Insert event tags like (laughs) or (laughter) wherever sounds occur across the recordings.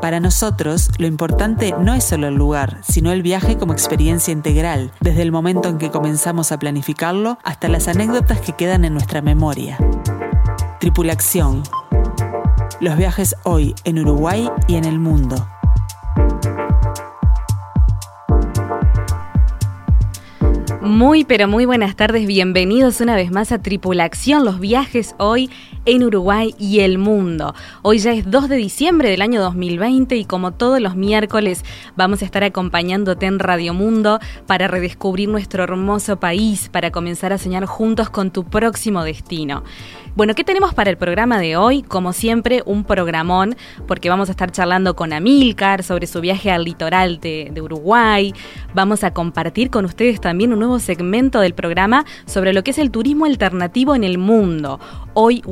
Para nosotros, lo importante no es solo el lugar, sino el viaje como experiencia integral, desde el momento en que comenzamos a planificarlo hasta las anécdotas que quedan en nuestra memoria. Tripulación. Los viajes hoy en Uruguay y en el mundo. Muy, pero muy buenas tardes, bienvenidos una vez más a Tripulación, los viajes hoy en Uruguay y el mundo. Hoy ya es 2 de diciembre del año 2020 y como todos los miércoles vamos a estar acompañándote en Radio Mundo para redescubrir nuestro hermoso país, para comenzar a soñar juntos con tu próximo destino. Bueno, ¿qué tenemos para el programa de hoy? Como siempre, un programón, porque vamos a estar charlando con Amilcar sobre su viaje al litoral de, Uruguay. Vamos a compartir con ustedes también un nuevo segmento del programa sobre lo que es el turismo alternativo en el mundo. Hoy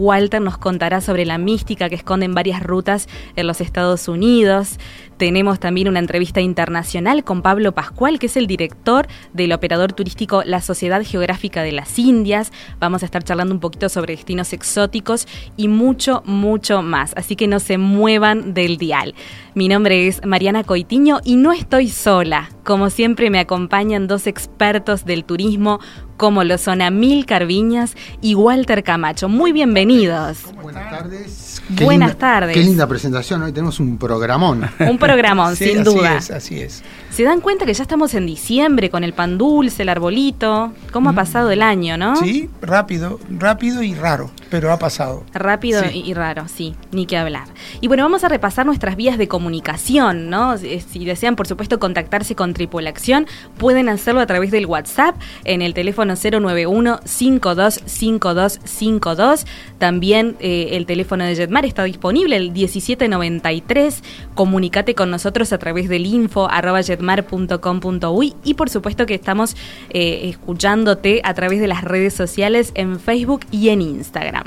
Nos contará sobre la mística que esconden varias rutas en los Estados Unidos. Tenemos también una entrevista internacional con Pablo Pascual, que es el director del operador turístico La Sociedad Geográfica de las Indias. Vamos a estar charlando un poquito sobre destinos exóticos y mucho, mucho más. Así que no se muevan del dial. Mi nombre es Mariana Coitiño y no estoy sola. Como siempre me acompañan dos expertos del turismo, como lo son Amil Carviñas y Walter Camacho. Muy bienvenidos. Buenas tardes. Qué Buenas linda, tardes. Qué linda presentación. Hoy tenemos un programón. Un programón, (laughs) sí, sin así duda. Es, así es. Se dan cuenta que ya estamos en diciembre con el pan dulce, el arbolito. ¿Cómo ha pasado el año, no? Sí, rápido, rápido y raro, pero ha pasado. Rápido Sí. y, raro, sí, ni que hablar. Y bueno, vamos a repasar nuestras vías de comunicación, ¿no? Si, si desean, por supuesto, contactarse con Tripulación, pueden hacerlo a través del WhatsApp en el teléfono 091-525252. También eh, el teléfono de Jetmar está disponible, el 1793. Comunicate con nosotros a través del info arroba jetmar.com.uy y por supuesto que estamos eh, escuchándote a través de las redes sociales en Facebook y en Instagram.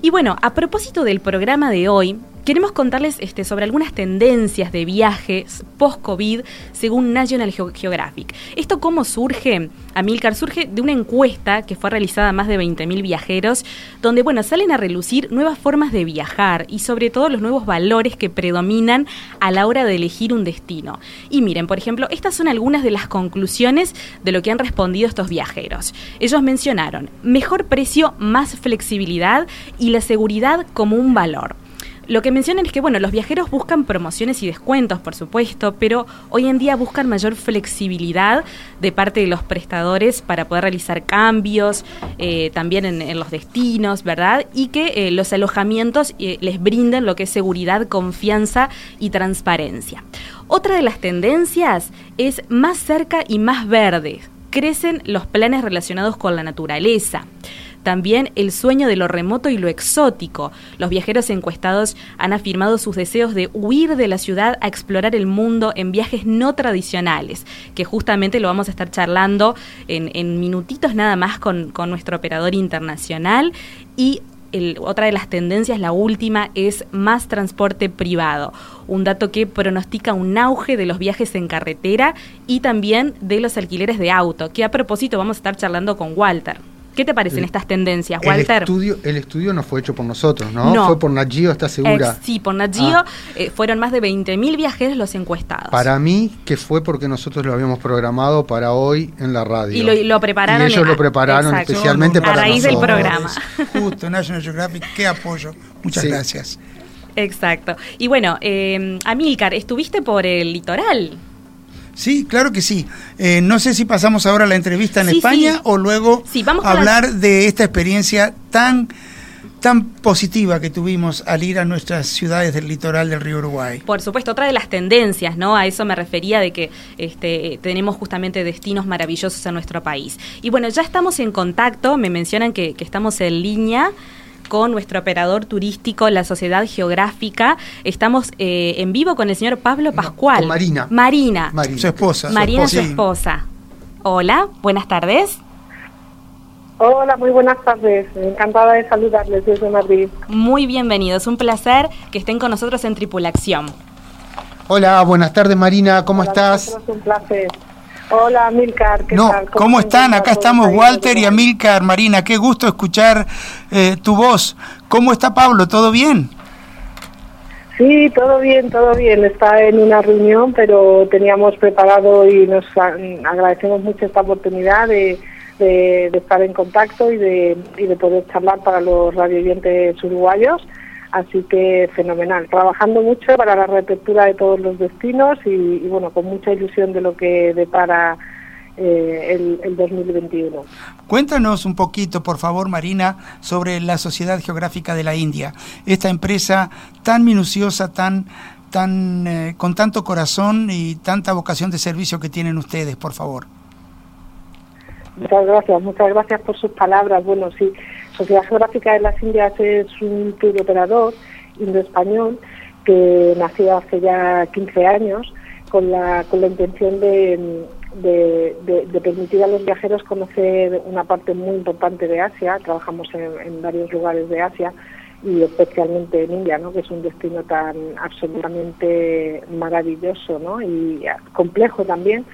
Y bueno, a propósito del programa de hoy, queremos contarles este, sobre algunas tendencias de viajes post-COVID según National Geo- Geographic. ¿Esto cómo surge? Amilcar surge de una encuesta que fue realizada a más de 20.000 viajeros, donde bueno, salen a relucir nuevas formas de viajar y sobre todo los nuevos valores que predominan a la hora de elegir un destino. Y miren, por ejemplo, estas son algunas de las conclusiones de lo que han respondido estos viajeros. Ellos mencionaron mejor precio, más flexibilidad y la seguridad como un valor. Lo que mencionan es que, bueno, los viajeros buscan promociones y descuentos, por supuesto, pero hoy en día buscan mayor flexibilidad de parte de los prestadores para poder realizar cambios, eh, también en, los destinos, ¿verdad? Y que eh, los alojamientos eh, les brinden lo que es seguridad, confianza y transparencia. Otra de las tendencias es más cerca y más verde. Crecen los planes relacionados con la naturaleza. También el sueño de lo remoto y lo exótico. Los viajeros encuestados han afirmado sus deseos de huir de la ciudad a explorar el mundo en viajes no tradicionales, que justamente lo vamos a estar charlando en, en minutitos nada más con, nuestro operador internacional. Y el- otra de las tendencias, la última, es más transporte privado. Un dato que pronostica un auge de los viajes en carretera y también de los alquileres de auto, que a propósito vamos a estar charlando con Walter. ¿Qué te parecen El- estas tendencias, El Walter? estudio, el estudio no fue hecho por nosotros, ¿no? No. Fue por Nat Geo, ¿estás segura? Ex- sí, por Nat Geo, Ah. eh, fueron más de 20.000 viajeros los encuestados. Para mí, que fue porque nosotros lo habíamos programado para hoy en la radio. Y lo, lo prepararon. Y ellos en- lo prepararon Exacto. especialmente A para raíz del nosotros. programa. (laughs) Justo, National Geographic, qué apoyo. Muchas Sí. gracias. Exacto. Y bueno, eh, Amílcar, estuviste por el litoral. Sí, claro que sí. Eh, no sé si pasamos ahora a la entrevista en Sí, España sí. o luego Sí, vamos la- hablar de esta experiencia tan tan positiva que tuvimos al ir a nuestras ciudades del litoral del río Uruguay. Por supuesto, otra de las tendencias, ¿no? A eso me refería de que este, tenemos justamente destinos maravillosos en nuestro país. Y bueno, ya estamos en contacto, me mencionan que, que estamos en línea con nuestro operador turístico, la Sociedad Geográfica. Estamos eh, en vivo con el señor Pablo Pascual. con Marina. Marina. Marina. Su esposa. Marina, su Sí. esposa. Hola, buenas tardes. Hola, muy buenas tardes. Encantada de saludarles desde Madrid. Muy bienvenidos. Un placer que estén con nosotros en Tripulación. Hola, buenas tardes Marina, ¿cómo estás? Un placer. Hola, Milcar, ¿qué no, tal? ¿Cómo, están? Acá estamos Walter y Amilcar, Marina. Qué gusto escuchar eh, tu voz. ¿Cómo está Pablo? ¿Todo bien? Sí, todo bien, todo bien. Está en una reunión, pero teníamos preparado y nos agradecemos mucho esta oportunidad de, estar en contacto y de, y de poder charlar para los radioyentes uruguayos. Así que fenomenal, trabajando mucho para la reapertura de todos los destinos y, bueno, con mucha ilusión de lo que depara eh, el, 2021. Cuéntanos un poquito, por favor, Marina, sobre la Sociedad Geográfica de la India, esta empresa tan minuciosa, tan, tan eh, con tanto corazón y tanta vocación de servicio que tienen ustedes, por favor. Muchas gracias, muchas gracias por sus palabras. Bueno, sí, Sociedad Geográfica de las Indias es un tour operador indo-español que nació hace ya 15 años con la, con la intención de, de, permitir a los viajeros conocer una parte muy importante de Asia. Trabajamos en, varios lugares de Asia y especialmente en India, ¿no? que es un destino tan absolutamente maravilloso ¿no? y complejo también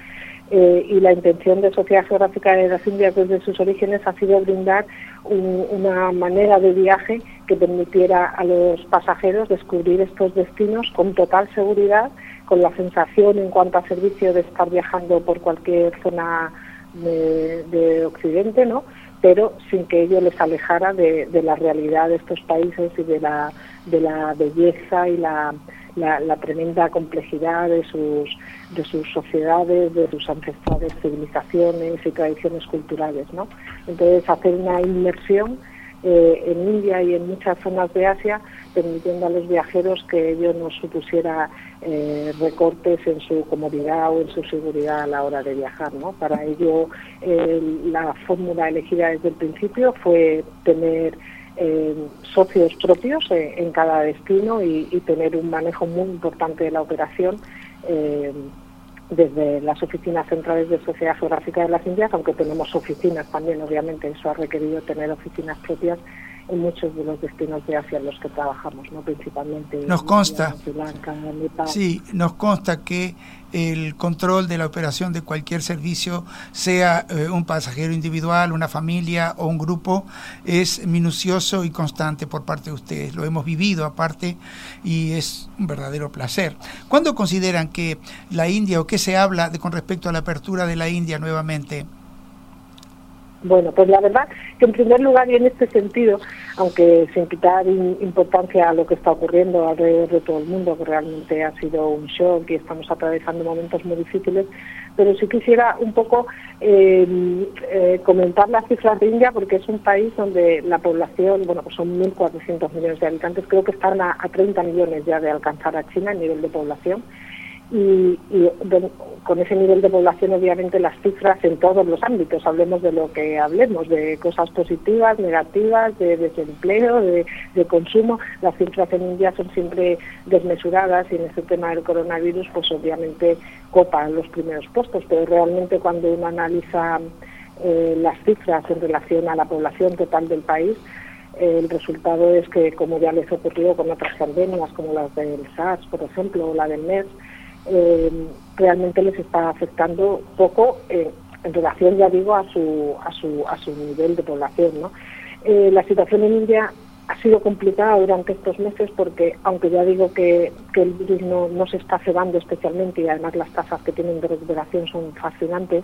eh, y la intención de Sociedad Geográfica de las Indias desde sus orígenes ha sido brindar una manera de viaje que permitiera a los pasajeros descubrir estos destinos con total seguridad, con la sensación en cuanto a servicio de estar viajando por cualquier zona de, Occidente, ¿no? pero sin que ello les alejara de, de la realidad de estos países y de la, de la belleza y la la, tremenda complejidad de sus, de sus sociedades, de sus ancestrales civilizaciones y tradiciones culturales. ¿no? Entonces, hacer una inmersión eh, en India y en muchas zonas de Asia, permitiendo a los viajeros que ello no supusiera eh, recortes en su comodidad o en su seguridad a la hora de viajar. ¿no? Para ello, la fórmula elegida desde el principio fue tener eh, socios propios eh, en cada destino y, tener un manejo muy importante de la operación eh, desde las oficinas centrales de Sociedad Geográfica de las Indias, aunque tenemos oficinas también, obviamente, eso ha requerido tener oficinas propias en muchos de los destinos de Asia en los que trabajamos, no principalmente nos consta, sí, nos consta que el control de la operación de cualquier servicio, sea eh, un pasajero individual, una familia o un grupo, es minucioso y constante por parte de ustedes. Lo hemos vivido aparte y es un verdadero placer. ¿Cuándo consideran que la India o qué se habla de, con respecto a la apertura de la India nuevamente? Bueno, pues la verdad que en primer lugar y en este sentido, aunque sin quitar importancia a lo que está ocurriendo alrededor de todo el mundo, que realmente ha sido un shock y estamos atravesando momentos muy difíciles, pero sí quisiera un poco em, eh, comentar las cifras de India porque es un país donde la población, bueno, pues son 1.400 millones de habitantes, creo que están a, a 30 millones ya de alcanzar a China en nivel de población y, con ese nivel de población obviamente las cifras en todos los ámbitos, hablemos de lo que hablemos, de cosas positivas, negativas, de desempleo, de, consumo, las cifras en India son siempre desmesuradas y en este tema del coronavirus pues obviamente copan los primeros puestos, pero realmente cuando uno analiza eh, las cifras en relación a la población total del país, el resultado es que, como ya les ocurrió con otras pandemias, como las del SARS, por ejemplo, o la del MERS, eh, realmente les está afectando poco eh, en relación, ya digo, a su, a su, a su nivel de población. ¿no? Eh, la situación en India ha sido complicada durante estos meses porque, aunque ya digo que, que el virus no, no, se está cebando especialmente y además las tasas que tienen de recuperación son fascinantes,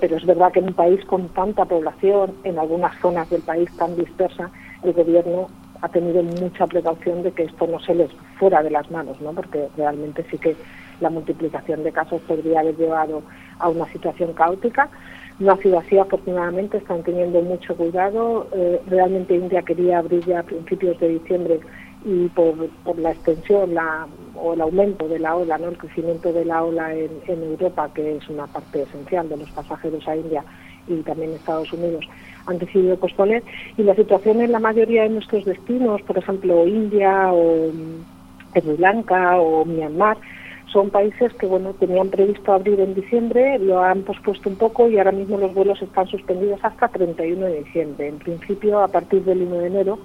pero es verdad que en un país con tanta población, en algunas zonas del país tan dispersa, el gobierno ha tenido mucha precaución de que esto no se les fuera de las manos, ¿no? porque realmente sí que la multiplicación de casos podría haber llevado a una situación caótica. No ha sido así, afortunadamente, están teniendo mucho cuidado. Eh, realmente India quería abrir ya a principios de diciembre y por, la extensión o el aumento de la ola, ¿no? el crecimiento de la ola en, en Europa, que es una parte esencial de los pasajeros a India y también Estados Unidos, han decidido posponer y la situación en la mayoría de nuestros destinos, por ejemplo India o mm, Sri Lanka o Myanmar, son países que bueno tenían previsto abrir en diciembre, lo han pospuesto un poco y ahora mismo los vuelos están suspendidos hasta 31 de diciembre. En principio, a partir del 1 de enero,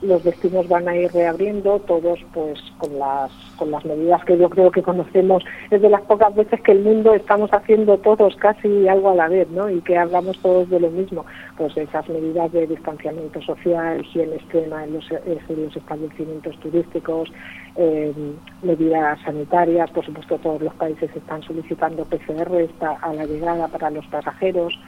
los destinos van a ir reabriendo, todos pues con las, con las medidas que yo creo que conocemos. Es de las pocas veces que el mundo estamos haciendo todos casi algo a la vez, ¿no? Y que hablamos todos de lo mismo. Pues esas medidas de distanciamiento social, higiene extrema en los, en los establecimientos turísticos, eh, medidas sanitarias, por supuesto todos los países están solicitando PCR a la llegada para los pasajeros.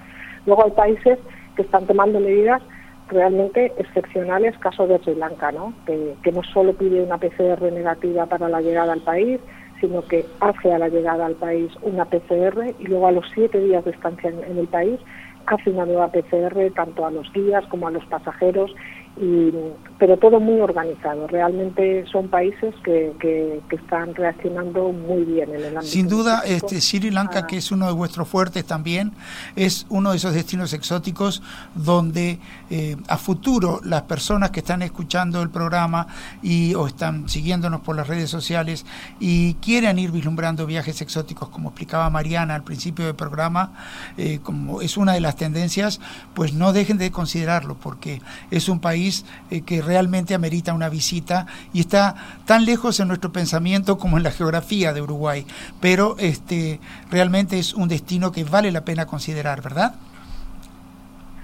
Luego hay países que están tomando medidas realmente excepcionales, caso de Sri Lanka, ¿no? Que, no solo pide una PCR negativa para la llegada al país, sino que hace a la llegada al país una PCR y luego a los siete días de estancia en el país hace una nueva PCR tanto a los guías como a los pasajeros y, pero todo muy organizado. Realmente son países que, que, están reaccionando muy bien en el ámbito. Sin duda, este, Sri Lanka, que es uno de vuestros fuertes también, es uno de esos destinos exóticos donde eh, a futuro las personas que están escuchando el programa y o están siguiéndonos por las redes sociales y quieren ir vislumbrando viajes exóticos, como explicaba Mariana al principio del programa, eh, como es una de las tendencias, pues no dejen de considerarlo porque es un país eh, que realmente amerita una visita y está tan lejos en nuestro pensamiento como en la geografía de Uruguay, pero este realmente es un destino que vale la pena considerar, ¿verdad?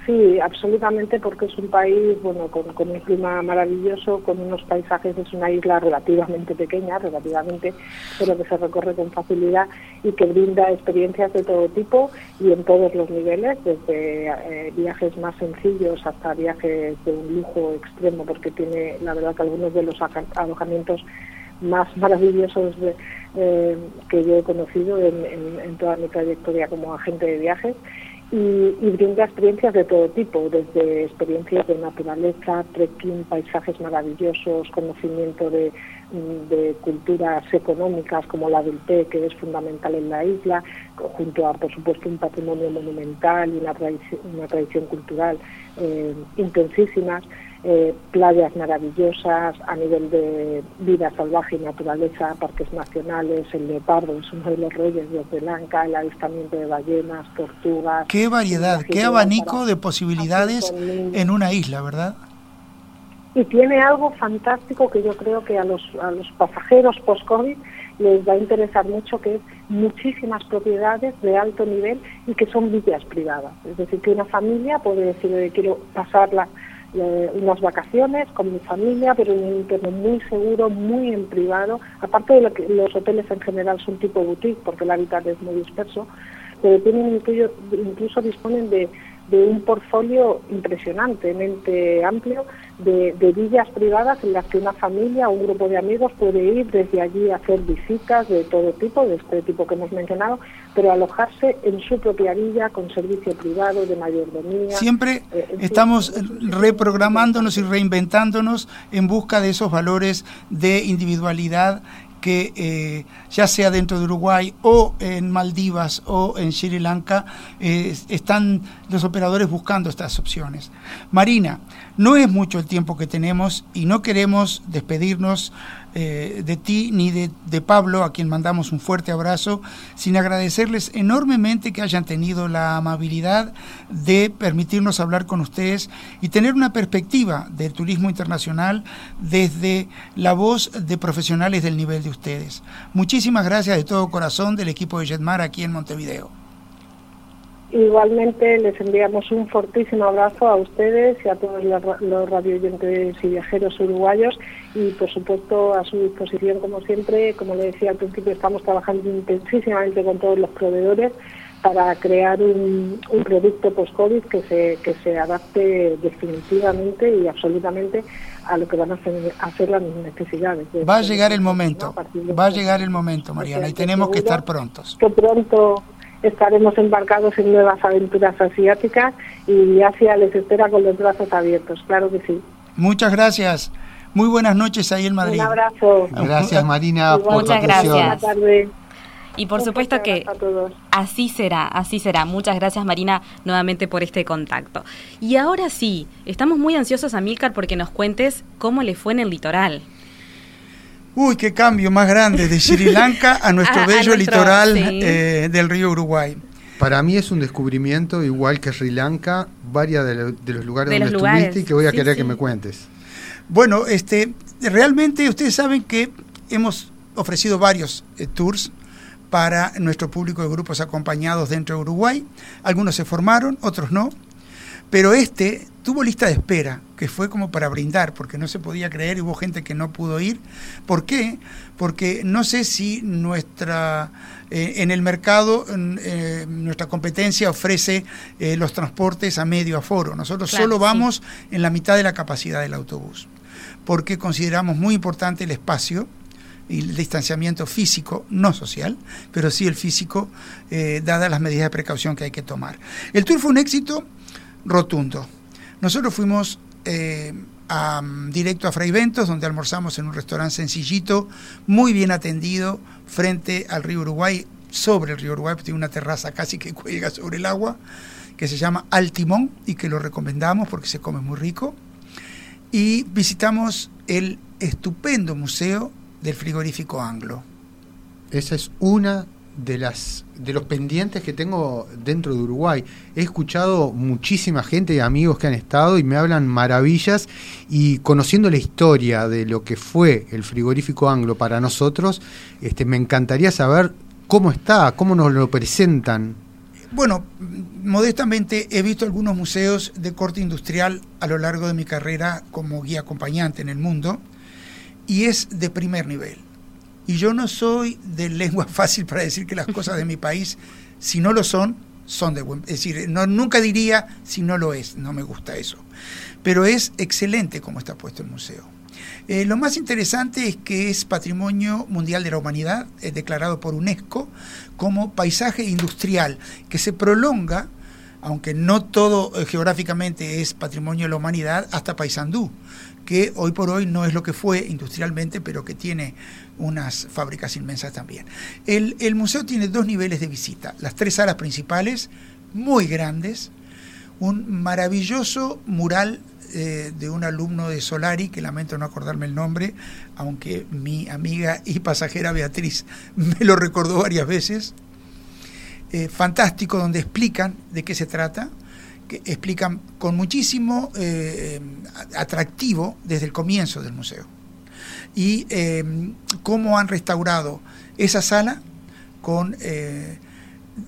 Sí, absolutamente, porque es un país, bueno, con, un clima maravilloso, con unos paisajes, es una isla relativamente pequeña, relativamente, pero que se recorre con facilidad y que brinda experiencias de todo tipo y en todos los niveles, desde eh, viajes más sencillos hasta viajes de un lujo extremo, porque tiene, la verdad, que algunos de los alojamientos más maravillosos eh, que yo he conocido en toda mi trayectoria como agente de viajes y, brinda experiencias de todo tipo, desde experiencias de naturaleza, trekking, paisajes maravillosos, conocimiento de, de culturas económicas como la del té, que es fundamental en la isla, junto a, por supuesto, un patrimonio monumental y una tradición, una tradición cultural eh, intensísimas. Eh, playas maravillosas a nivel de vida salvaje y naturaleza, parques nacionales, el leopardo es uno de los reyes de Sri el avistamiento de ballenas, tortugas. Qué variedad, qué abanico de posibilidades en una isla, ¿verdad? Y tiene algo fantástico que yo creo que a los, a los pasajeros post-COVID les va a interesar mucho, que es muchísimas propiedades de alto nivel y que son villas privadas. Es decir, que una familia puede decir, quiero pasarla eh, unas vacaciones con mi familia, pero en un entorno muy seguro, muy en privado. Aparte de lo que los hoteles en general son tipo boutique, porque el hábitat es muy disperso, pero tienen incluso, disponen de de un portfolio impresionantemente amplio de, villas privadas en las que una familia o un grupo de amigos puede ir desde allí a hacer visitas de todo tipo, de este tipo que hemos mencionado, pero alojarse en su propia villa con servicio privado de mayordomía. Siempre eh, estamos reprogramándonos y reinventándonos en busca de esos valores de individualidad que eh, ya sea dentro de Uruguay o en Maldivas o en Sri Lanka, eh, están los operadores buscando estas opciones. Marina, no es mucho el tiempo que tenemos y no queremos despedirnos eh, de ti ni de, de, Pablo, a quien mandamos un fuerte abrazo, sin agradecerles enormemente que hayan tenido la amabilidad de permitirnos hablar con ustedes y tener una perspectiva del turismo internacional desde la voz de profesionales del nivel de ustedes. Muchísimas gracias de todo corazón del equipo de Jetmar aquí en Montevideo. Igualmente les enviamos un fortísimo abrazo a ustedes y a todos los radioyentes y viajeros uruguayos y por supuesto a su disposición como siempre. Como le decía al principio, estamos trabajando intensísimamente con todos los proveedores para crear un, producto post-COVID que se, que se adapte definitivamente y absolutamente a lo que van a hacer, las necesidades. Va a llegar el momento, va a llegar el momento, Mariana, y tenemos que estar prontos. Que pronto estaremos embarcados en nuevas aventuras asiáticas y Asia les espera con los brazos abiertos, claro que sí. Muchas gracias. Muy buenas noches ahí en Madrid. Un abrazo. Gracias Marina. Muchas gracias. Y por supuesto que así será, así será. Muchas gracias Marina nuevamente por este contacto. Y ahora sí, estamos muy ansiosos, Amílcar, porque nos cuentes cómo le fue en el litoral. Uy, qué cambio más grande de Sri (laughs) Lanka a nuestro bello litoral eh, del río Uruguay. Para mí es un descubrimiento, igual que Sri Lanka, varios de, los lugares donde estuviste y que voy a querer que me cuentes. Bueno, este, realmente ustedes saben que hemos ofrecido varios eh, tours para nuestro público de grupos acompañados dentro de Uruguay. Algunos se formaron, otros no. Pero este tuvo lista de espera, que fue como para brindar, porque no se podía creer y hubo gente que no pudo ir. ¿Por qué? Porque no sé si nuestra eh, en el mercado eh, nuestra competencia ofrece eh, los transportes a medio aforo. Nosotros solo vamos en la mitad de la capacidad del autobús, porque consideramos muy importante el espacio y el distanciamiento físico, no social, pero sí el físico, dadas las medidas de precaución que hay que tomar. El tour fue un éxito rotundo. Nosotros fuimos eh, directo a Fray Ventos, donde almorzamos en un restaurante sencillito, muy bien atendido, frente al río Uruguay, sobre el río Uruguay, tiene una terraza casi que (laughs) cuelga sobre el agua, que se llama Altimón y que lo recomendamos porque se come muy rico. Y visitamos el estupendo museo del frigorífico anglo. Esa es una de las de los pendientes que tengo dentro de Uruguay. He escuchado muchísima gente y amigos que han estado y me hablan maravillas y conociendo la historia de lo que fue el frigorífico anglo para nosotros, este me encantaría saber cómo está, cómo nos lo presentan. Bueno, modestamente he visto algunos museos de corte industrial a lo largo de mi carrera como guía acompañante en el mundo y es de primer nivel y yo no soy de lengua (laughs) fácil para decir que las cosas de mi país, si no lo son, son de buen... Es decir, no, nunca diría si no lo es, no me gusta eso. Pero es excelente como está puesto el museo. Eh, lo más interesante es que es Patrimonio Mundial de la Humanidad, es declarado por UNESCO como paisaje industrial, que se prolonga, aunque no todo eh, geográficamente es Patrimonio de la Humanidad, hasta Paysandú, que hoy por hoy no es lo que fue industrialmente, pero que tiene unas fábricas inmensas también. El, museo tiene dos niveles de visita, las tres salas principales, muy grandes, un maravilloso mural eh, de un alumno de Solari, que lamento no acordarme el nombre, aunque mi amiga y pasajera Beatriz (laughs) me lo recordó varias veces, eh, fantástico, donde explican de qué se trata, que explican con muchísimo eh, atractivo desde el comienzo del museo y em, cómo han restaurado esa sala con eh,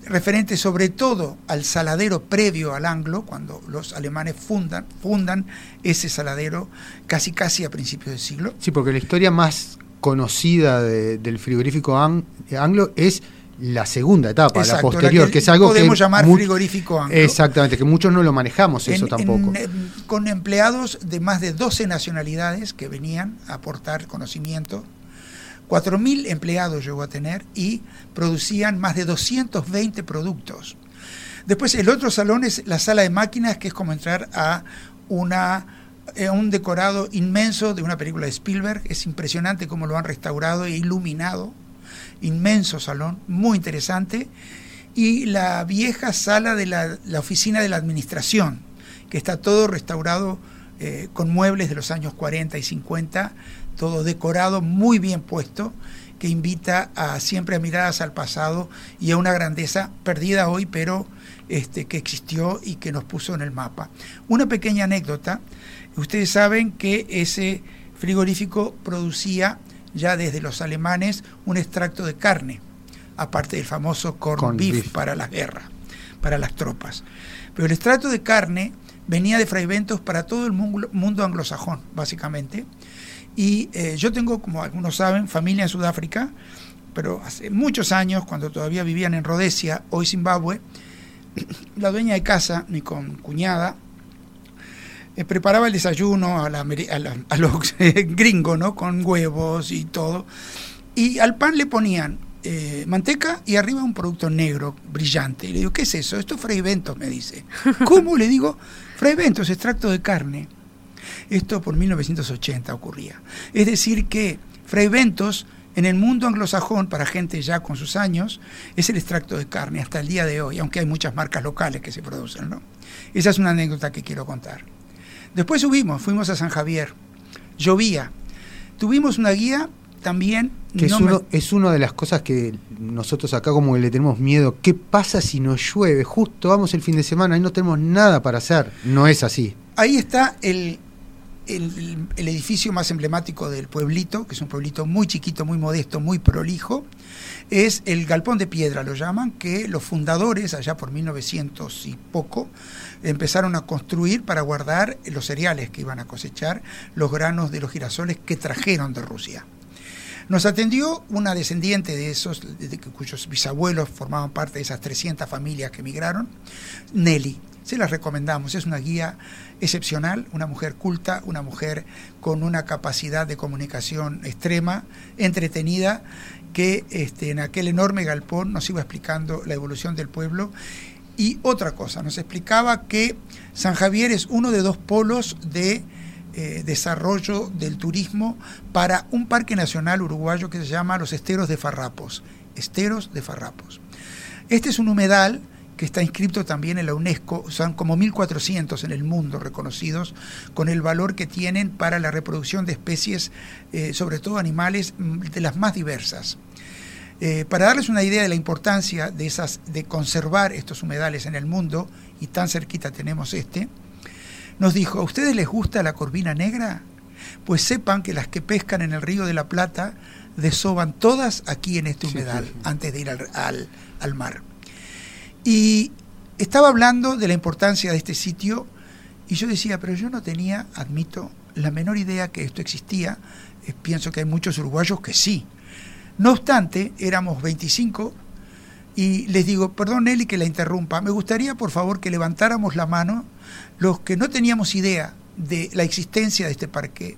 referente sobre todo al saladero previo al anglo, cuando los alemanes fundan, fundan ese saladero casi casi a principios del siglo. Sí, porque la historia más conocida del frigorífico anglo es la segunda etapa, la posterior, que, es algo podemos llamar frigorífico anglo. Exactamente, que muchos no lo manejamos eso tampoco. con empleados de más de 12 nacionalidades que venían a aportar conocimiento. 4.000 empleados llegó a tener y producían más de 220 productos. Después el otro salón es la sala de máquinas, que es como entrar a una eh, un decorado inmenso de una película de Spielberg. Es impresionante cómo lo han restaurado e iluminado inmenso salón, muy interesante, y la vieja sala de la, oficina de la administración, que está todo restaurado eh, con muebles de los años 40 y 50, todo decorado, muy bien puesto, que invita a siempre a miradas al pasado y a una grandeza perdida hoy, pero este, que existió y que nos puso en el mapa. Una pequeña anécdota, ustedes saben que ese frigorífico producía ya desde los alemanes un extracto de carne, aparte del famoso corn, beef, para la guerra, para las tropas. Pero el extracto de carne venía de Fraiventos para todo el mundo, anglosajón, básicamente. Y eh, yo tengo, como algunos saben, familia en Sudáfrica, pero hace muchos años, cuando todavía vivían en Rhodesia, hoy Zimbabue, (clears throat) la dueña de casa, mi cuñada, eh, preparaba el desayuno a, los (laughs) gringos, ¿no? Con huevos y todo. Y al pan le ponían eh, manteca y arriba un producto negro, brillante. Y le digo, ¿qué es eso? Esto es Fray Ventos, me dice. (laughs) ¿Cómo? le digo, Fray Ventos, extracto de carne. Esto por 1980 ocurría. Es decir, que Fray Ventos, en el mundo anglosajón, para gente ya con sus años, es el extracto de carne hasta el día de hoy, aunque hay muchas marcas locales que se producen, ¿no? Esa es una anécdota que quiero contar. Después subimos, fuimos a San Javier. Llovía. Tuvimos una guía también... Que es, uno, es una de las cosas que nosotros acá como que le tenemos miedo. ¿Qué pasa si nos llueve? Justo vamos el fin de semana y no tenemos nada para hacer. No es así. Ahí está el, el, edificio más emblemático del pueblito, que es un pueblito muy chiquito, muy modesto, muy prolijo, es el Galpón de Piedra, lo llaman, que los fundadores, allá por 1900 y poco, empezaron a construir para guardar los cereales que iban a cosechar, los granos de los girasoles que trajeron de Rusia. Nos atendió una descendiente de esos, de, cuyos bisabuelos formaban parte de esas 300 familias que emigraron, Nelly. Se las recomendamos, es una guía excepcional, una mujer culta, una mujer con una capacidad de comunicación extrema, entretenida, que este, en aquel enorme galpón nos iba explicando la evolución del pueblo. Y otra cosa, nos explicaba que San Javier es uno de dos polos de eh, desarrollo del turismo para un parque nacional uruguayo que se llama los Esteros de Farrapos. Esteros de Farrapos. Este es un humedal que está inscrito también en la UNESCO, son como 1.400 en el mundo reconocidos, con el valor que tienen para la reproducción de especies, eh, sobre todo animales, mm, de las más diversas. Eh, para darles una idea de la importancia de, esas, de conservar estos humedales en el mundo, y tan cerquita tenemos este, nos dijo, ¿a ustedes les gusta la corvina negra? Pues sepan que las que pescan en el río de la Plata desoban todas aquí en este humedal antes de ir al, al mar. Y estaba hablando de la importancia de este sitio y yo decía, pero yo no tenía, admito, la menor idea que esto existía. Eh, pienso que hay muchos uruguayos que sí. No obstante, éramos 25 y les digo, perdón Nelly que la interrumpa, me gustaría por favor que levantáramos la mano los que no teníamos idea de la existencia de este parque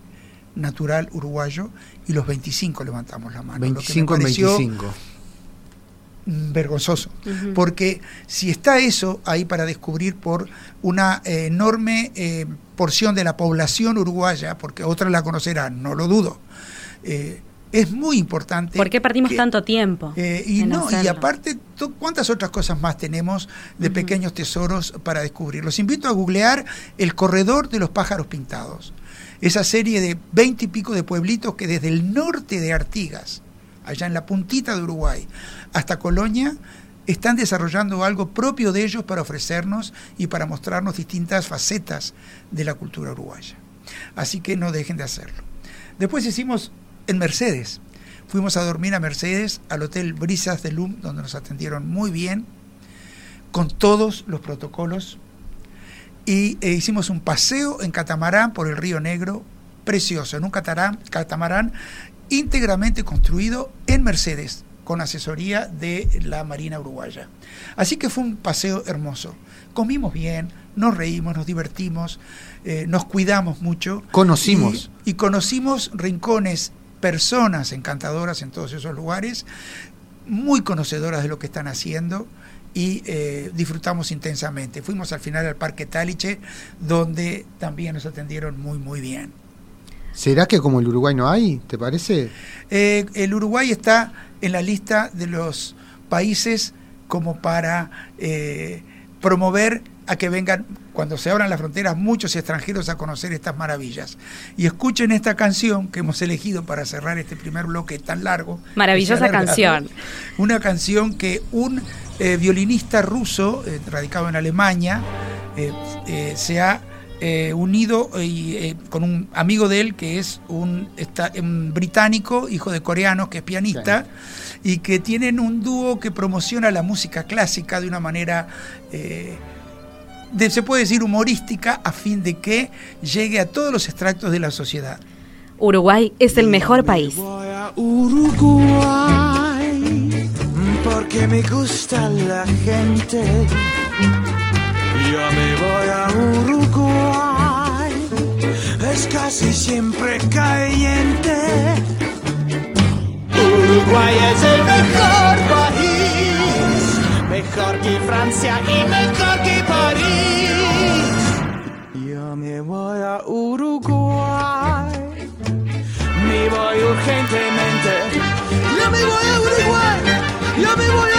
natural uruguayo y los 25 levantamos la mano. 25 en 25 vergonzoso, porque si está eso ahí para descubrir por una eh, enorme eh, porción de la población uruguaya, porque otras la conocerán, no lo dudo, eh, es muy importante. ¿Por qué perdimos tanto tiempo? y no, y aparte, ¿cuántas otras cosas más tenemos de pequeños tesoros para descubrir? Los invito a googlear El Corredor de los Pájaros Pintados, esa serie de veinte y pico de pueblitos que desde el norte de Artigas, allá en la puntita de Uruguay, hasta Colonia, están desarrollando algo propio de ellos para ofrecernos y para mostrarnos distintas facetas de la cultura uruguaya. Así que no dejen de hacerlo. Después hicimos en Mercedes. Fuimos a dormir a Mercedes, al Hotel Brisas de Lum, donde nos atendieron muy bien, con todos los protocolos. Y e hicimos un paseo en catamarán por el Río Negro, precioso, en un catamarán íntegramente construido en Mercedes, con asesoría de la Marina Uruguaya. Así que fue un paseo hermoso. Comimos bien, nos reímos, nos divertimos, eh, nos cuidamos mucho. Conocimos. Y, conocimos rincones, personas encantadoras en todos esos lugares, muy conocedoras de lo que están haciendo y eh, disfrutamos intensamente. Fuimos al final al Parque Taliche, donde también nos atendieron muy, muy bien. ¿Será que como el Uruguay no hay? ¿Te parece? Eh, el Uruguay está en la lista de los países como para eh, promover a que vengan, cuando se abran las fronteras, muchos extranjeros a conocer estas maravillas. Y escuchen esta canción que hemos elegido para cerrar este primer bloque tan largo. Maravillosa canción. (laughs) Una canción que un eh, violinista ruso, radicado en Alemania, se ha eh, unido eh, con un amigo de él que es un, británico, hijo de coreanos, que es pianista, y que tienen un dúo que promociona la música clásica de una manera, se puede decir, humorística, a fin de que llegue a todos los extractos de la sociedad. Uruguay es el mejor país. Uruguay, porque me gusta la gente yo me voy a Uruguay, es casi siempre caliente. Uruguay es el mejor país, mejor que Francia y mejor que París. Yo me voy a Uruguay, me voy urgentemente. Yo me voy a Uruguay, yo me voy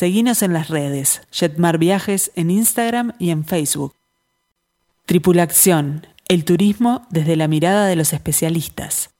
Seguinos en las redes, Jetmar Viajes en Instagram y en Facebook. Tripulación, el turismo desde la mirada de los especialistas.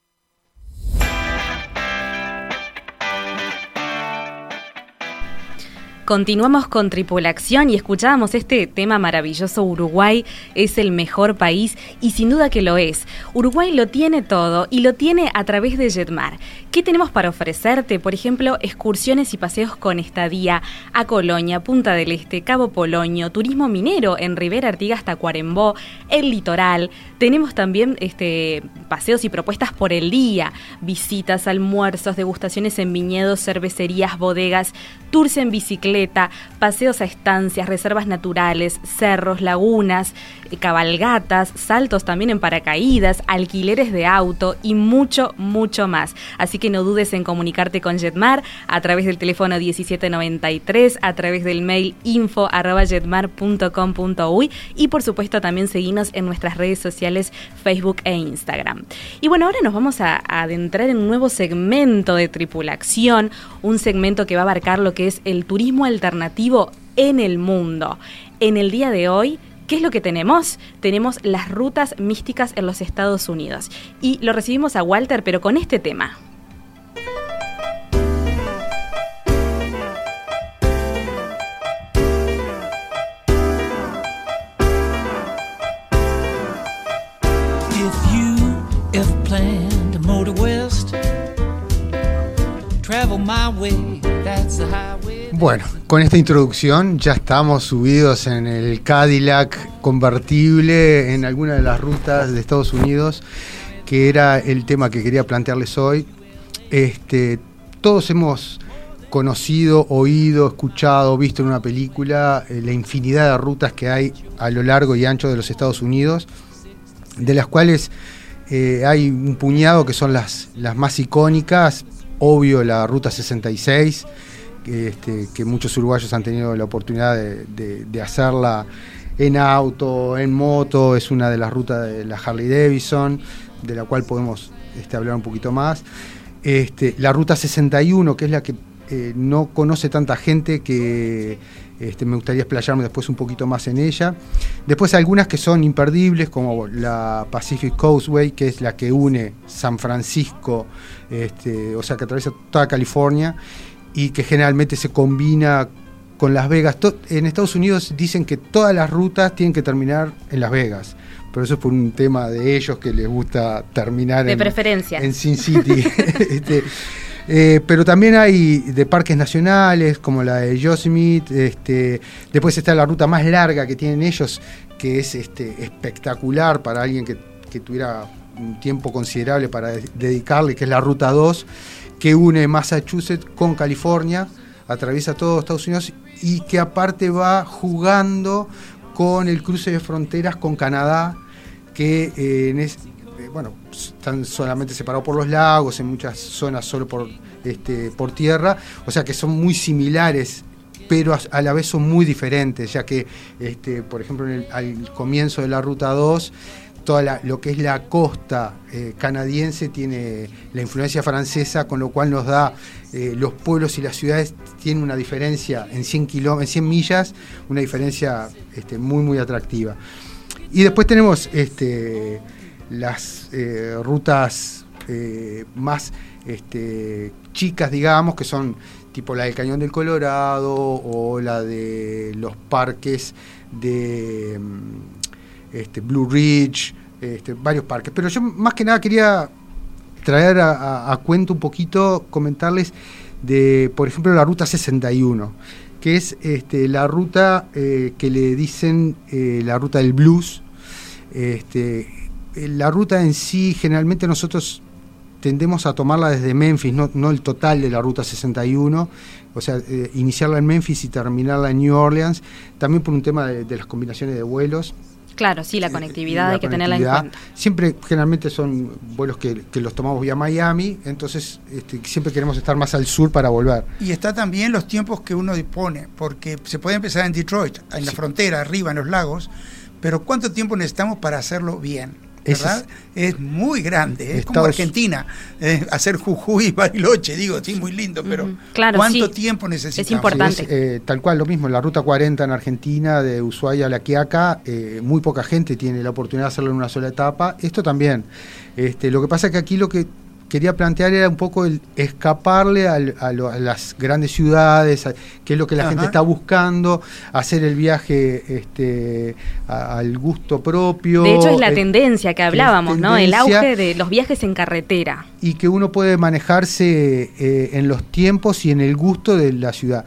Continuamos con Tripulación y escuchábamos este tema maravilloso. Uruguay es el mejor país y sin duda que lo es. Uruguay lo tiene todo y lo tiene a través de Jetmar. ¿Qué tenemos para ofrecerte? Por ejemplo, excursiones y paseos con estadía a Colonia, Punta del Este, Cabo Polonio, turismo minero en Rivera Artigas hasta Cuarembó, el litoral. Tenemos también este, paseos y propuestas por el día, visitas, almuerzos, degustaciones en viñedos, cervecerías, bodegas, tours en bicicleta paseos a estancias, reservas naturales, cerros, lagunas, cabalgatas, saltos también en paracaídas, alquileres de auto y mucho, mucho más. Así que no dudes en comunicarte con Jetmar a través del teléfono 1793, a través del mail info y por supuesto también seguirnos en nuestras redes sociales Facebook e Instagram. Y bueno, ahora nos vamos a adentrar en un nuevo segmento de tripulación, un segmento que va a abarcar lo que es el turismo alternativo en el mundo. En el día de hoy, ¿Qué es lo que tenemos? Tenemos las rutas místicas en los Estados Unidos. Y lo recibimos a Walter, pero con este tema. Bueno, con esta introducción ya estamos subidos en el Cadillac convertible en alguna de las rutas de Estados Unidos, que era el tema que quería plantearles hoy. Este, todos hemos conocido, oído, escuchado, visto en una película eh, la infinidad de rutas que hay a lo largo y ancho de los Estados Unidos, de las cuales eh, hay un puñado que son las, las más icónicas, obvio la Ruta 66, este, que muchos uruguayos han tenido la oportunidad de, hacerla en auto, en moto, es una de las rutas de la Harley Davidson, de la cual podemos este, hablar un poquito más. Este, la ruta 61, que es la que eh, no conoce tanta gente que este, me gustaría explayarme después un poquito más en ella. Después algunas que son imperdibles, como la Pacific Coastway, que es la que une San Francisco, o sea, que atraviesa toda California y que generalmente se combina con Las Vegas. En Estados Unidos dicen que todas las rutas tienen que terminar en Las Vegas, pero eso es por un tema de ellos que les gusta terminar de en, preferencia. en Sin City. (laughs) este, eh, pero también hay de parques nacionales, como la de Yosemite. Este, después está la ruta más larga que tienen ellos, que es este, espectacular para alguien que, tuviera un tiempo considerable para dedicarle, que es la ruta 2 que une Massachusetts con California, atraviesa todo Estados Unidos y que aparte va jugando con el cruce de fronteras con Canadá, que eh, en bueno, están solamente separados por los lagos, en muchas zonas solo por, este, por tierra, o sea que son muy similares pero a, la vez son muy diferentes, ya que, este, por ejemplo, al comienzo de la Ruta 2 toda lo que es la costa eh, canadiense tiene la influencia francesa, con lo cual nos da eh, los pueblos y las ciudades tienen una diferencia en 100, en 100 millas, una diferencia este, muy, muy atractiva. Y después tenemos este, las eh, rutas más este, chicas, digamos, que son tipo la del Cañón del Colorado o la de los parques de mm, este, Blue Ridge, este, varios parques. Pero yo más que nada quería traer a, cuento un poquito, comentarles de, por ejemplo, la ruta 61, que es la ruta eh, que le dicen eh, la ruta del blues. La ruta en sí, generalmente nosotros tendemos a tomarla desde Memphis, no, el total de la ruta 61, o sea, eh, iniciarla en Memphis y terminarla en New Orleans, también por un tema de, las combinaciones de vuelos. Claro, sí, la eh, conectividad hay que tenerla en cuenta. Siempre, generalmente son vuelos que, los tomamos vía Miami, entonces este, siempre queremos estar más al sur para volver. Y está también los tiempos que uno dispone, porque se puede empezar en Detroit, en la frontera, arriba, en los lagos, pero ¿cuánto tiempo necesitamos para hacerlo bien? ¿Verdad? Es, muy grande, es como Argentina, eh, hacer Jujuy y Bariloche, digo, sí, muy lindo, pero ¿cuánto tiempo necesitamos? Es importante. Eh, tal cual, lo mismo, la Ruta 40 en Argentina, de Ushuaia a La Quiaca, eh, muy poca gente tiene la oportunidad de hacerlo en una sola etapa, esto también. Este, lo que pasa es que aquí lo que quería plantear era un poco el escaparle a, las grandes ciudades, que es lo que la gente está buscando, hacer el viaje este, al gusto propio. De hecho, es la eh, tendencia que hablábamos, ¿no? El auge de los viajes en carretera. Y que uno puede manejarse eh, en los tiempos y en el gusto de la ciudad.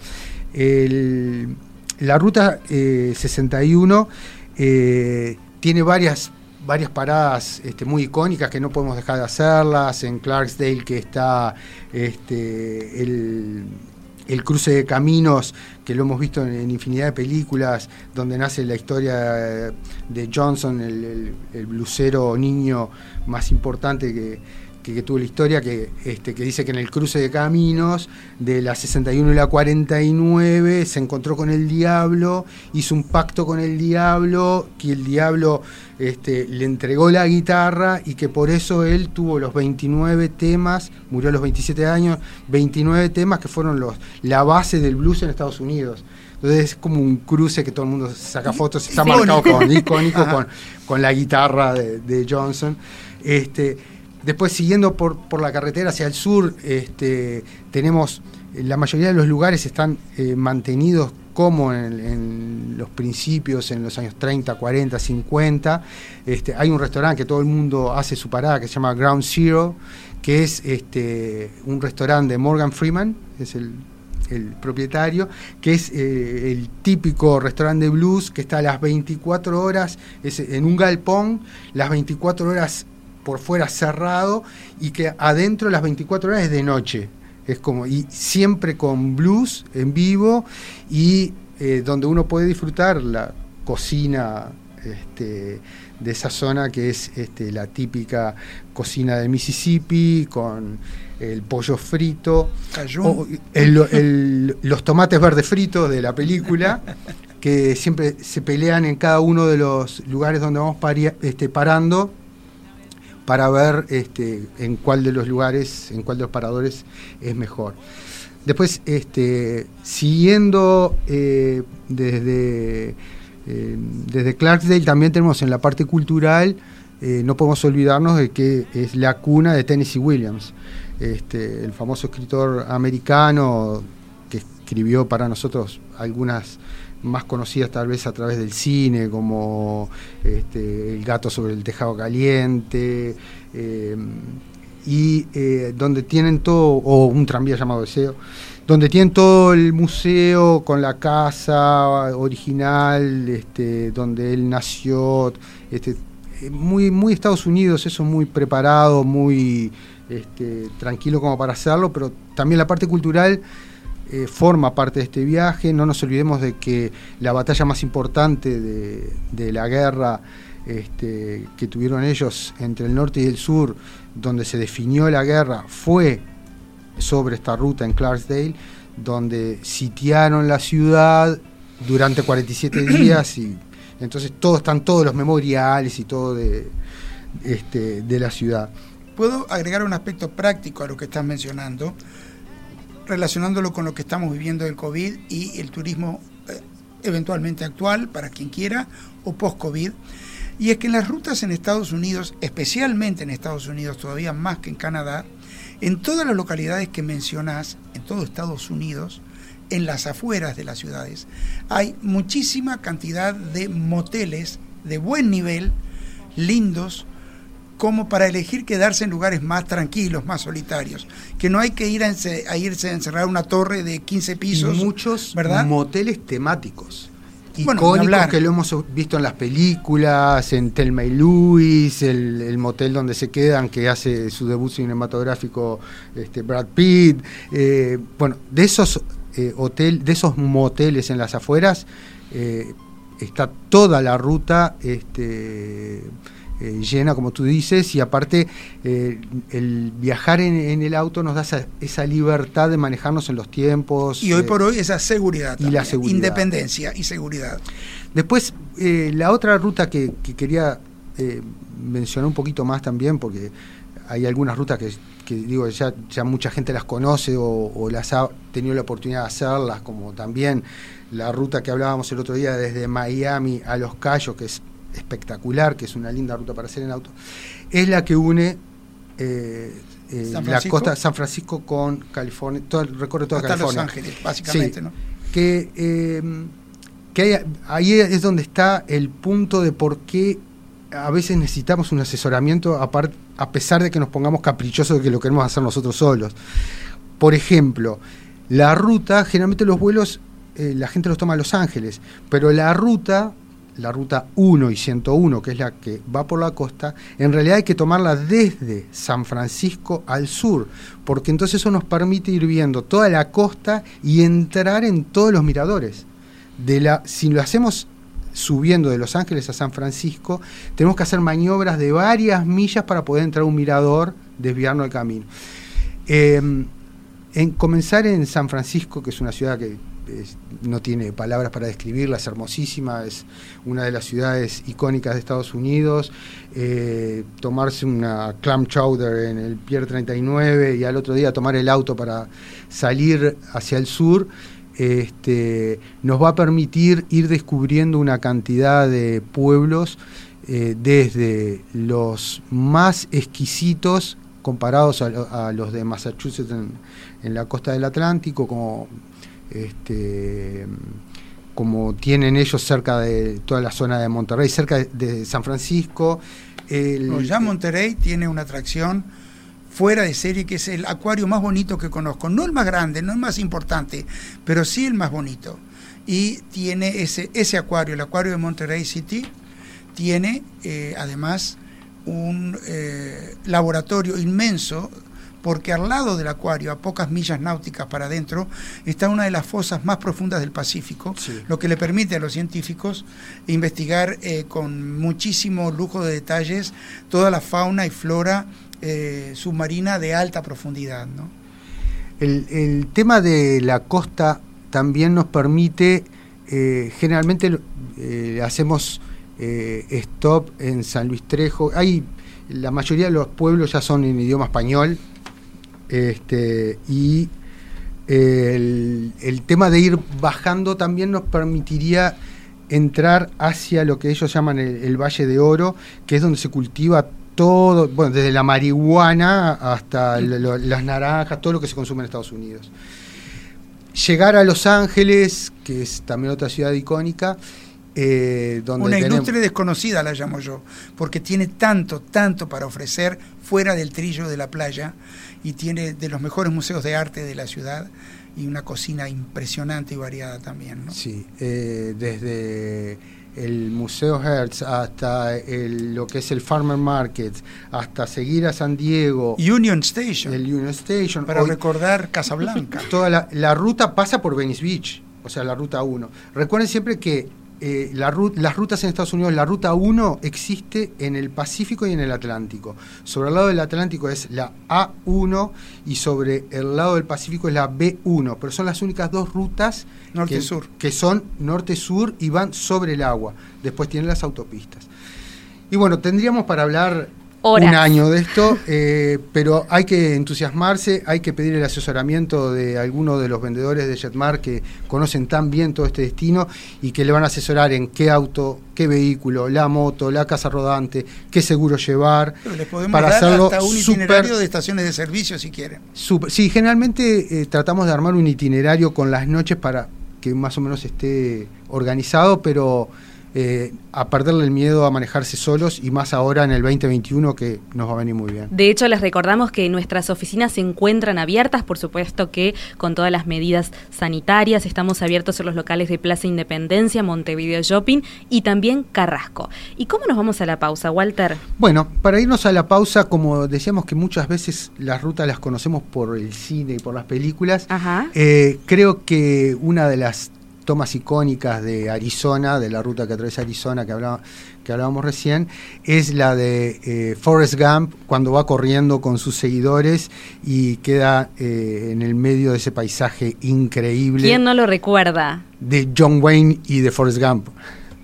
la ruta 61 eh, tiene varias varias paradas este, muy icónicas que no podemos dejar de hacerlas. En Clarksdale que está este, el, cruce de caminos, que lo hemos visto en, infinidad de películas, donde nace la historia de Johnson, el, el blusero niño más importante que, que, tuvo la historia, que, este, que dice que en el cruce de caminos de la 61 y la 49 se encontró con el diablo, hizo un pacto con el diablo, que el diablo este, le entregó la guitarra y que por eso él tuvo los 29 temas, murió a los 27 años, 29 temas que fueron los, la base del blues en Estados Unidos. Entonces es como un cruce que todo el mundo saca fotos, está marcado con icónico (laughs) con, con, la guitarra de, de Johnson. Este, Después, siguiendo por, por la carretera hacia el sur, este, tenemos, la mayoría de los lugares están eh, mantenidos como en, los principios, en los años 30, 40, 50. Este, hay un restaurante que todo el mundo hace su parada, que se llama Ground Zero, que es este, un restaurante de Morgan Freeman, es el, propietario, que es eh, el típico restaurante de blues que está a las 24 horas, es en un galpón, las 24 horas por fuera cerrado y que adentro las 24 horas es de noche. Es como, y siempre con blues en vivo y eh, donde uno puede disfrutar la cocina este, de esa zona que es este, la típica cocina del Mississippi con el pollo frito, los tomates verdes fritos de la película, que siempre se pelean en cada uno de los lugares donde vamos este, parando para ver este, en cuál de los lugares, en cuál de los paradores es mejor. Después, este, siguiendo eh, desde, eh, desde Clarksdale, también tenemos en la parte cultural, eh, no podemos olvidarnos de que es la cuna de Tennessee Williams, este, el famoso escritor americano que escribió para nosotros algunas más conocidas tal vez a través del cine, como este, Gato sobre el tejado caliente, eh, y eh, donde tienen todo, o un tranvía llamado Deseo, donde tienen todo el museo con la casa original, este, donde él nació, este, muy, muy Estados Unidos, eso muy preparado, muy este, tranquilo como para hacerlo, pero también la parte cultural eh, forma parte de este viaje. No nos olvidemos de que la batalla más importante de, la guerra este, que tuvieron ellos entre el norte y el sur, donde se definió la guerra, fue sobre esta ruta en Clarksdale, donde sitiaron la ciudad durante 47 (clears throat) días y entonces todo, están todos los memoriales y todo de, este, de la ciudad. ¿Puedo agregar un aspecto práctico a lo que estás mencionando? relacionándolo con lo que estamos viviendo del COVID y el turismo eh, eventualmente actual, para quien quiera, o post-COVID. Y es que en las rutas en Estados Unidos, especialmente en Estados Unidos, todavía más que en Canadá, en todas las localidades que mencionás, en todo Estados Unidos, en las afueras de las ciudades, hay muchísima cantidad de moteles de buen nivel lindos, como para elegir quedarse en lugares más tranquilos, más solitarios. Que no hay que ir a, irse a encerrar una torre de 15 pisos. muchos moteles temáticos. Icónicos que lo hemos visto en las películas, en Telma y Luis, el, motel donde se quedan, que hace su debut cinematográfico este, Brad Pitt. Eh, bueno, de esos eh, hotel, de esos moteles en las afueras, eh, está toda la ruta este, eh, llena, como tú dices, y aparte eh, el viajar en, el auto nos da esa, libertad de manejarnos en los tiempos. Y hoy por hoy esa seguridad. Y la seguridad. Independencia y seguridad. Después, la otra ruta que, quería mencionar un poquito más también, porque hay algunas rutas que, digo ya, ya mucha gente las conoce o, o, las ha tenido la oportunidad de hacerlas, como también la ruta que hablábamos el otro día desde Miami a Los Cayos, que es espectacular, que es una linda ruta para hacer en auto, es la que une eh, eh, la costa San Francisco con California, todo el recorre toda Hasta California. Los Ángeles, básicamente, ¿no? Que, eh, que ahí es donde está el punto de por qué a veces necesitamos un asesoramiento a pesar de que nos pongamos caprichosos de que lo queremos hacer nosotros solos. Por ejemplo, la ruta, generalmente los vuelos eh, la gente los toma a Los Ángeles, pero la ruta, la ruta 1 y 101, que es la que va por la costa, en realidad hay que tomarla desde San Francisco al sur, porque entonces eso nos permite ir viendo toda la costa y entrar en todos los miradores. De la, si lo hacemos subiendo de Los Ángeles a San Francisco, tenemos que hacer maniobras de varias millas para poder entrar a un mirador, desviarnos el camino. Em, en comenzar en San Francisco, que es una ciudad que no tiene palabras para describirla, es hermosísima, es una de las ciudades icónicas de Estados Unidos. Eh, tomarse una clam chowder en el Pier 39 y al otro día tomar el auto para salir hacia el sur, este, nos va a permitir ir descubriendo una cantidad de pueblos eh, desde los más exquisitos comparados a, los de Massachusetts en, en la costa del Atlántico, como este, como tienen ellos cerca de toda la zona de Monterrey, cerca de, San Francisco. ya Monterrey tiene una atracción fuera de serie que es el acuario más bonito que conozco. No el más grande, no el más importante, pero sí el más bonito. Y tiene ese, ese acuario, el acuario de Monterrey City, tiene eh, además un eh, laboratorio inmenso porque al lado del acuario, a pocas millas náuticas para adentro, está una de las fosas más profundas del Pacífico, lo que le permite a los científicos investigar eh, con muchísimo lujo de detalles toda la fauna y flora eh, submarina de alta profundidad. El, tema de la costa también nos permite, eh, generalmente hacemos stop en San Luis Trejo, hay la mayoría de los pueblos ya son en idioma español, este, y el, tema de ir bajando también nos permitiría entrar hacia lo que ellos llaman el, Valle de Oro, que es donde se cultiva todo, bueno, desde la marihuana hasta las naranjas, todo lo que se consume en Estados Unidos. Llegar a Los Ángeles, que es también otra ciudad icónica, eh, donde una industria desconocida la llamo yo, porque tiene tanto, tanto para ofrecer fuera del trillo de la playa y tiene de los mejores museos de arte de la ciudad y una cocina impresionante y variada también. ¿no? Sí, eh, desde el Museo Hertz hasta lo que es el Farmer Market, hasta seguir a San Diego. Union Station. El Union Station. Para recordar Casablanca. (laughs) Toda la, la, ruta pasa por Venice Beach, o sea, la ruta 1. Recuerden siempre que eh, las rutas en Estados Unidos, la ruta 1 existe en el Pacífico y en el Atlántico. Sobre el lado del Atlántico es la A1 y sobre el lado del Pacífico es la B1, pero son las únicas dos rutas norte-sur que, son norte-sur y van sobre el agua. Después tienen las autopistas. Y bueno, tendríamos para hablar un año de esto, eh, pero hay que entusiasmarse, hay que pedir el asesoramiento de algunos de los vendedores de Jetmar que conocen tan bien todo este destino y que le van a asesorar en qué auto, qué vehículo, la moto, la casa rodante, qué seguro llevar. les podemos para hacerlo hasta un itinerario de estaciones de servicio si quieren. sí, generalmente eh, tratamos de armar un itinerario con las noches para que más o menos esté organizado, pero eh, a perderle el miedo a manejarse solos y más ahora en el 2021 que nos va a venir muy bien. De hecho, les recordamos que nuestras oficinas se encuentran abiertas, por supuesto que con todas las medidas sanitarias, estamos abiertos en los locales de Plaza Independencia, Montevideo Shopping y también Carrasco. ¿Y cómo nos vamos a la pausa, Walter? Bueno, para irnos a la pausa, como decíamos que muchas veces las rutas las conocemos por el cine y por las películas, eh, creo que una de las tomas icónicas de Arizona, de la ruta que atraviesa Arizona que, que hablábamos recién, es la de eh, Forrest Gump cuando va corriendo con sus seguidores y queda eh, en el medio de ese paisaje increíble. ¿Quién no lo recuerda? De John Wayne y de Forrest Gump.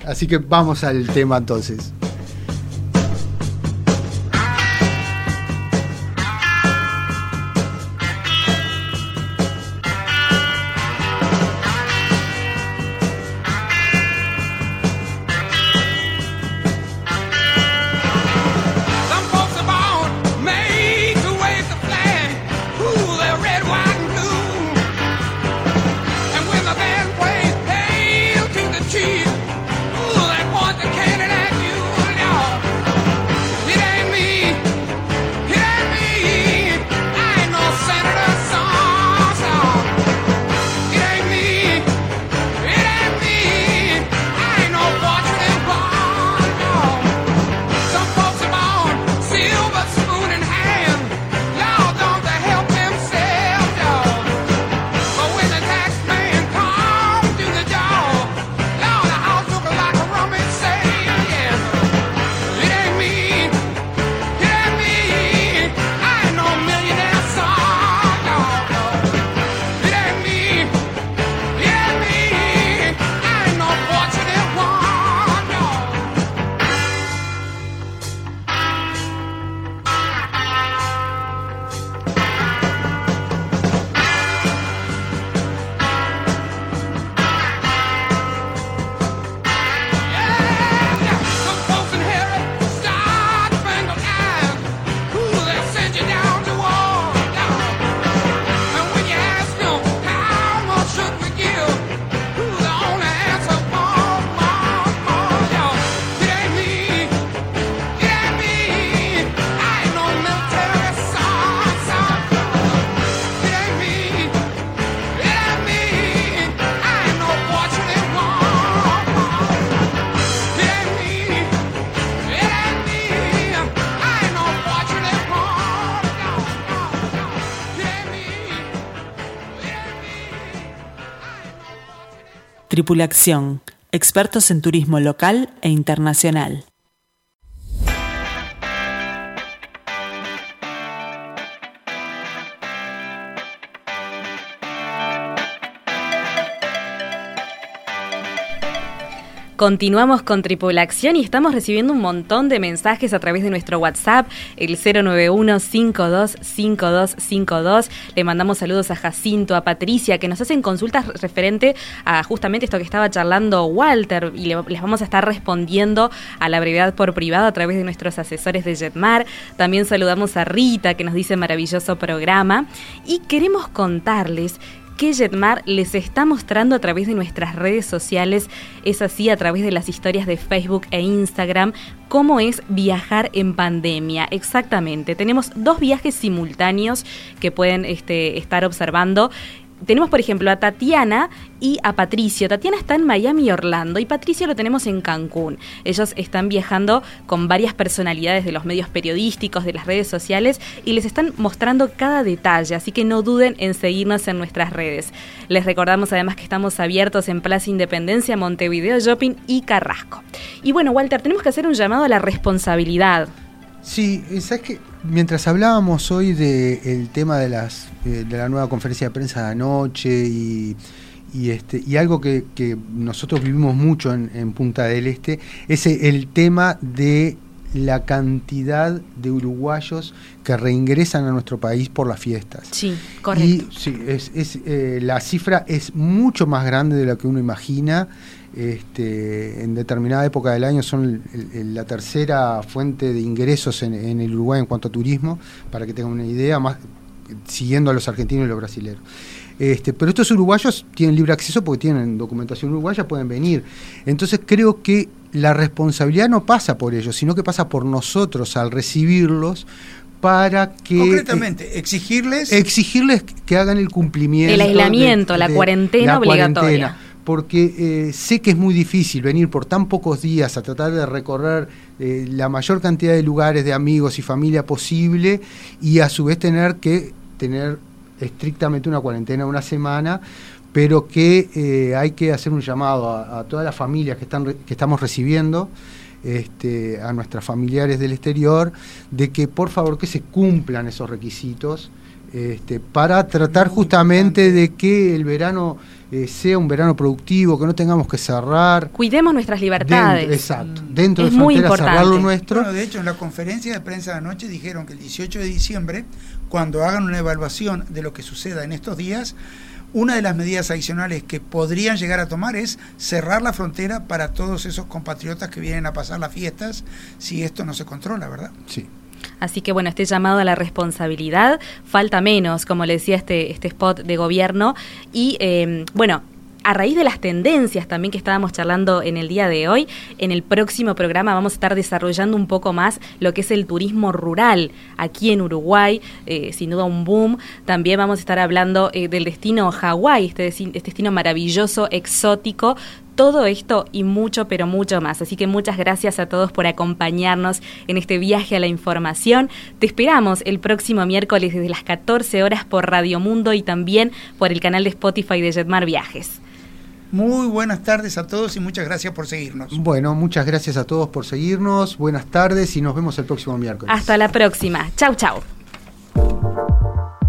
Así que vamos al tema entonces. Tripulación, expertos en turismo local e internacional. Continuamos con Tripulación y estamos recibiendo un montón de mensajes a través de nuestro WhatsApp, el 091-525252. Le mandamos saludos a Jacinto, a Patricia, que nos hacen consultas referente a justamente esto que estaba charlando Walter y les vamos a estar respondiendo a la brevedad por privado a través de nuestros asesores de Jetmar. También saludamos a Rita, que nos dice maravilloso programa. Y queremos contarles que Jetmar les está mostrando a través de nuestras redes sociales, es así a través de las historias de Facebook e Instagram, cómo es viajar en pandemia. Exactamente, tenemos dos viajes simultáneos que pueden este, estar observando tenemos, por ejemplo, a Tatiana y a Patricio. Tatiana está en Miami Orlando y Patricio lo tenemos en Cancún. Ellos están viajando con varias personalidades de los medios periodísticos, de las redes sociales y les están mostrando cada detalle, así que no duden en seguirnos en nuestras redes. Les recordamos además que estamos abiertos en Plaza Independencia, Montevideo Shopping y Carrasco. Y bueno, Walter, tenemos que hacer un llamado a la responsabilidad. Sí, sabes que mientras hablábamos hoy del tema de las eh, de la nueva conferencia de prensa de anoche y, este y algo que, nosotros vivimos mucho en, Punta del Este es el tema de la cantidad de uruguayos que reingresan a nuestro país por las fiestas. Sí, correcto. Y sí, es, eh, la cifra es mucho más grande de lo que uno imagina este, en determinada época del año son la tercera fuente de ingresos en, el Uruguay en cuanto a turismo, para que tengan una idea, más siguiendo a los argentinos y los brasileños. Este, pero estos uruguayos tienen libre acceso porque tienen documentación uruguaya, pueden venir. Entonces creo que la responsabilidad no pasa por ellos, sino que pasa por nosotros al recibirlos para que... Concretamente, eh, exigirles... Exigirles que hagan el cumplimiento. El aislamiento, la cuarentena obligatoria. porque eh, sé que es muy difícil venir por tan pocos días a tratar de recorrer eh, la mayor cantidad de lugares, de amigos y familia posible y a su vez tener que tener estrictamente una cuarentena una semana, pero que hay que hacer un llamado a, a todas las familias que, están, que estamos recibiendo este, a nuestros familiares del exterior de que por favor que se cumplan esos requisitos este, para tratar justamente de que el verano eh, sea un verano productivo, que no tengamos que cerrar. Cuidemos nuestras libertades. exacto, dentro de fronteras cerrar lo nuestro. de hecho, en la conferencia de prensa de anoche dijeron que el 18 de diciembre, cuando hagan una evaluación de lo que suceda en estos días, una de las medidas adicionales que podrían llegar a tomar es cerrar la frontera para todos esos compatriotas que vienen a pasar las fiestas si esto no se controla, ¿verdad? Sí. Así que bueno, este llamado a la responsabilidad falta menos, como le decía este, este spot de gobierno. Y eh, bueno, a raíz de las tendencias también que estábamos charlando en el día de hoy, en el próximo programa vamos a estar desarrollando un poco más lo que es el turismo rural aquí en Uruguay, eh, sin duda un boom. También vamos a estar hablando eh, del destino Hawái, este, este destino maravilloso, exótico, todo esto y mucho, pero mucho más. Así que muchas gracias a todos por acompañarnos en este viaje a la información. Te esperamos el próximo miércoles desde las 14 horas por Radio Mundo y también por el canal de Spotify de Jetmar Viajes. Muy buenas tardes a todos y muchas gracias por seguirnos. Bueno, muchas gracias a todos por seguirnos. Buenas tardes y nos vemos el próximo miércoles. Hasta la próxima. Chau, chau.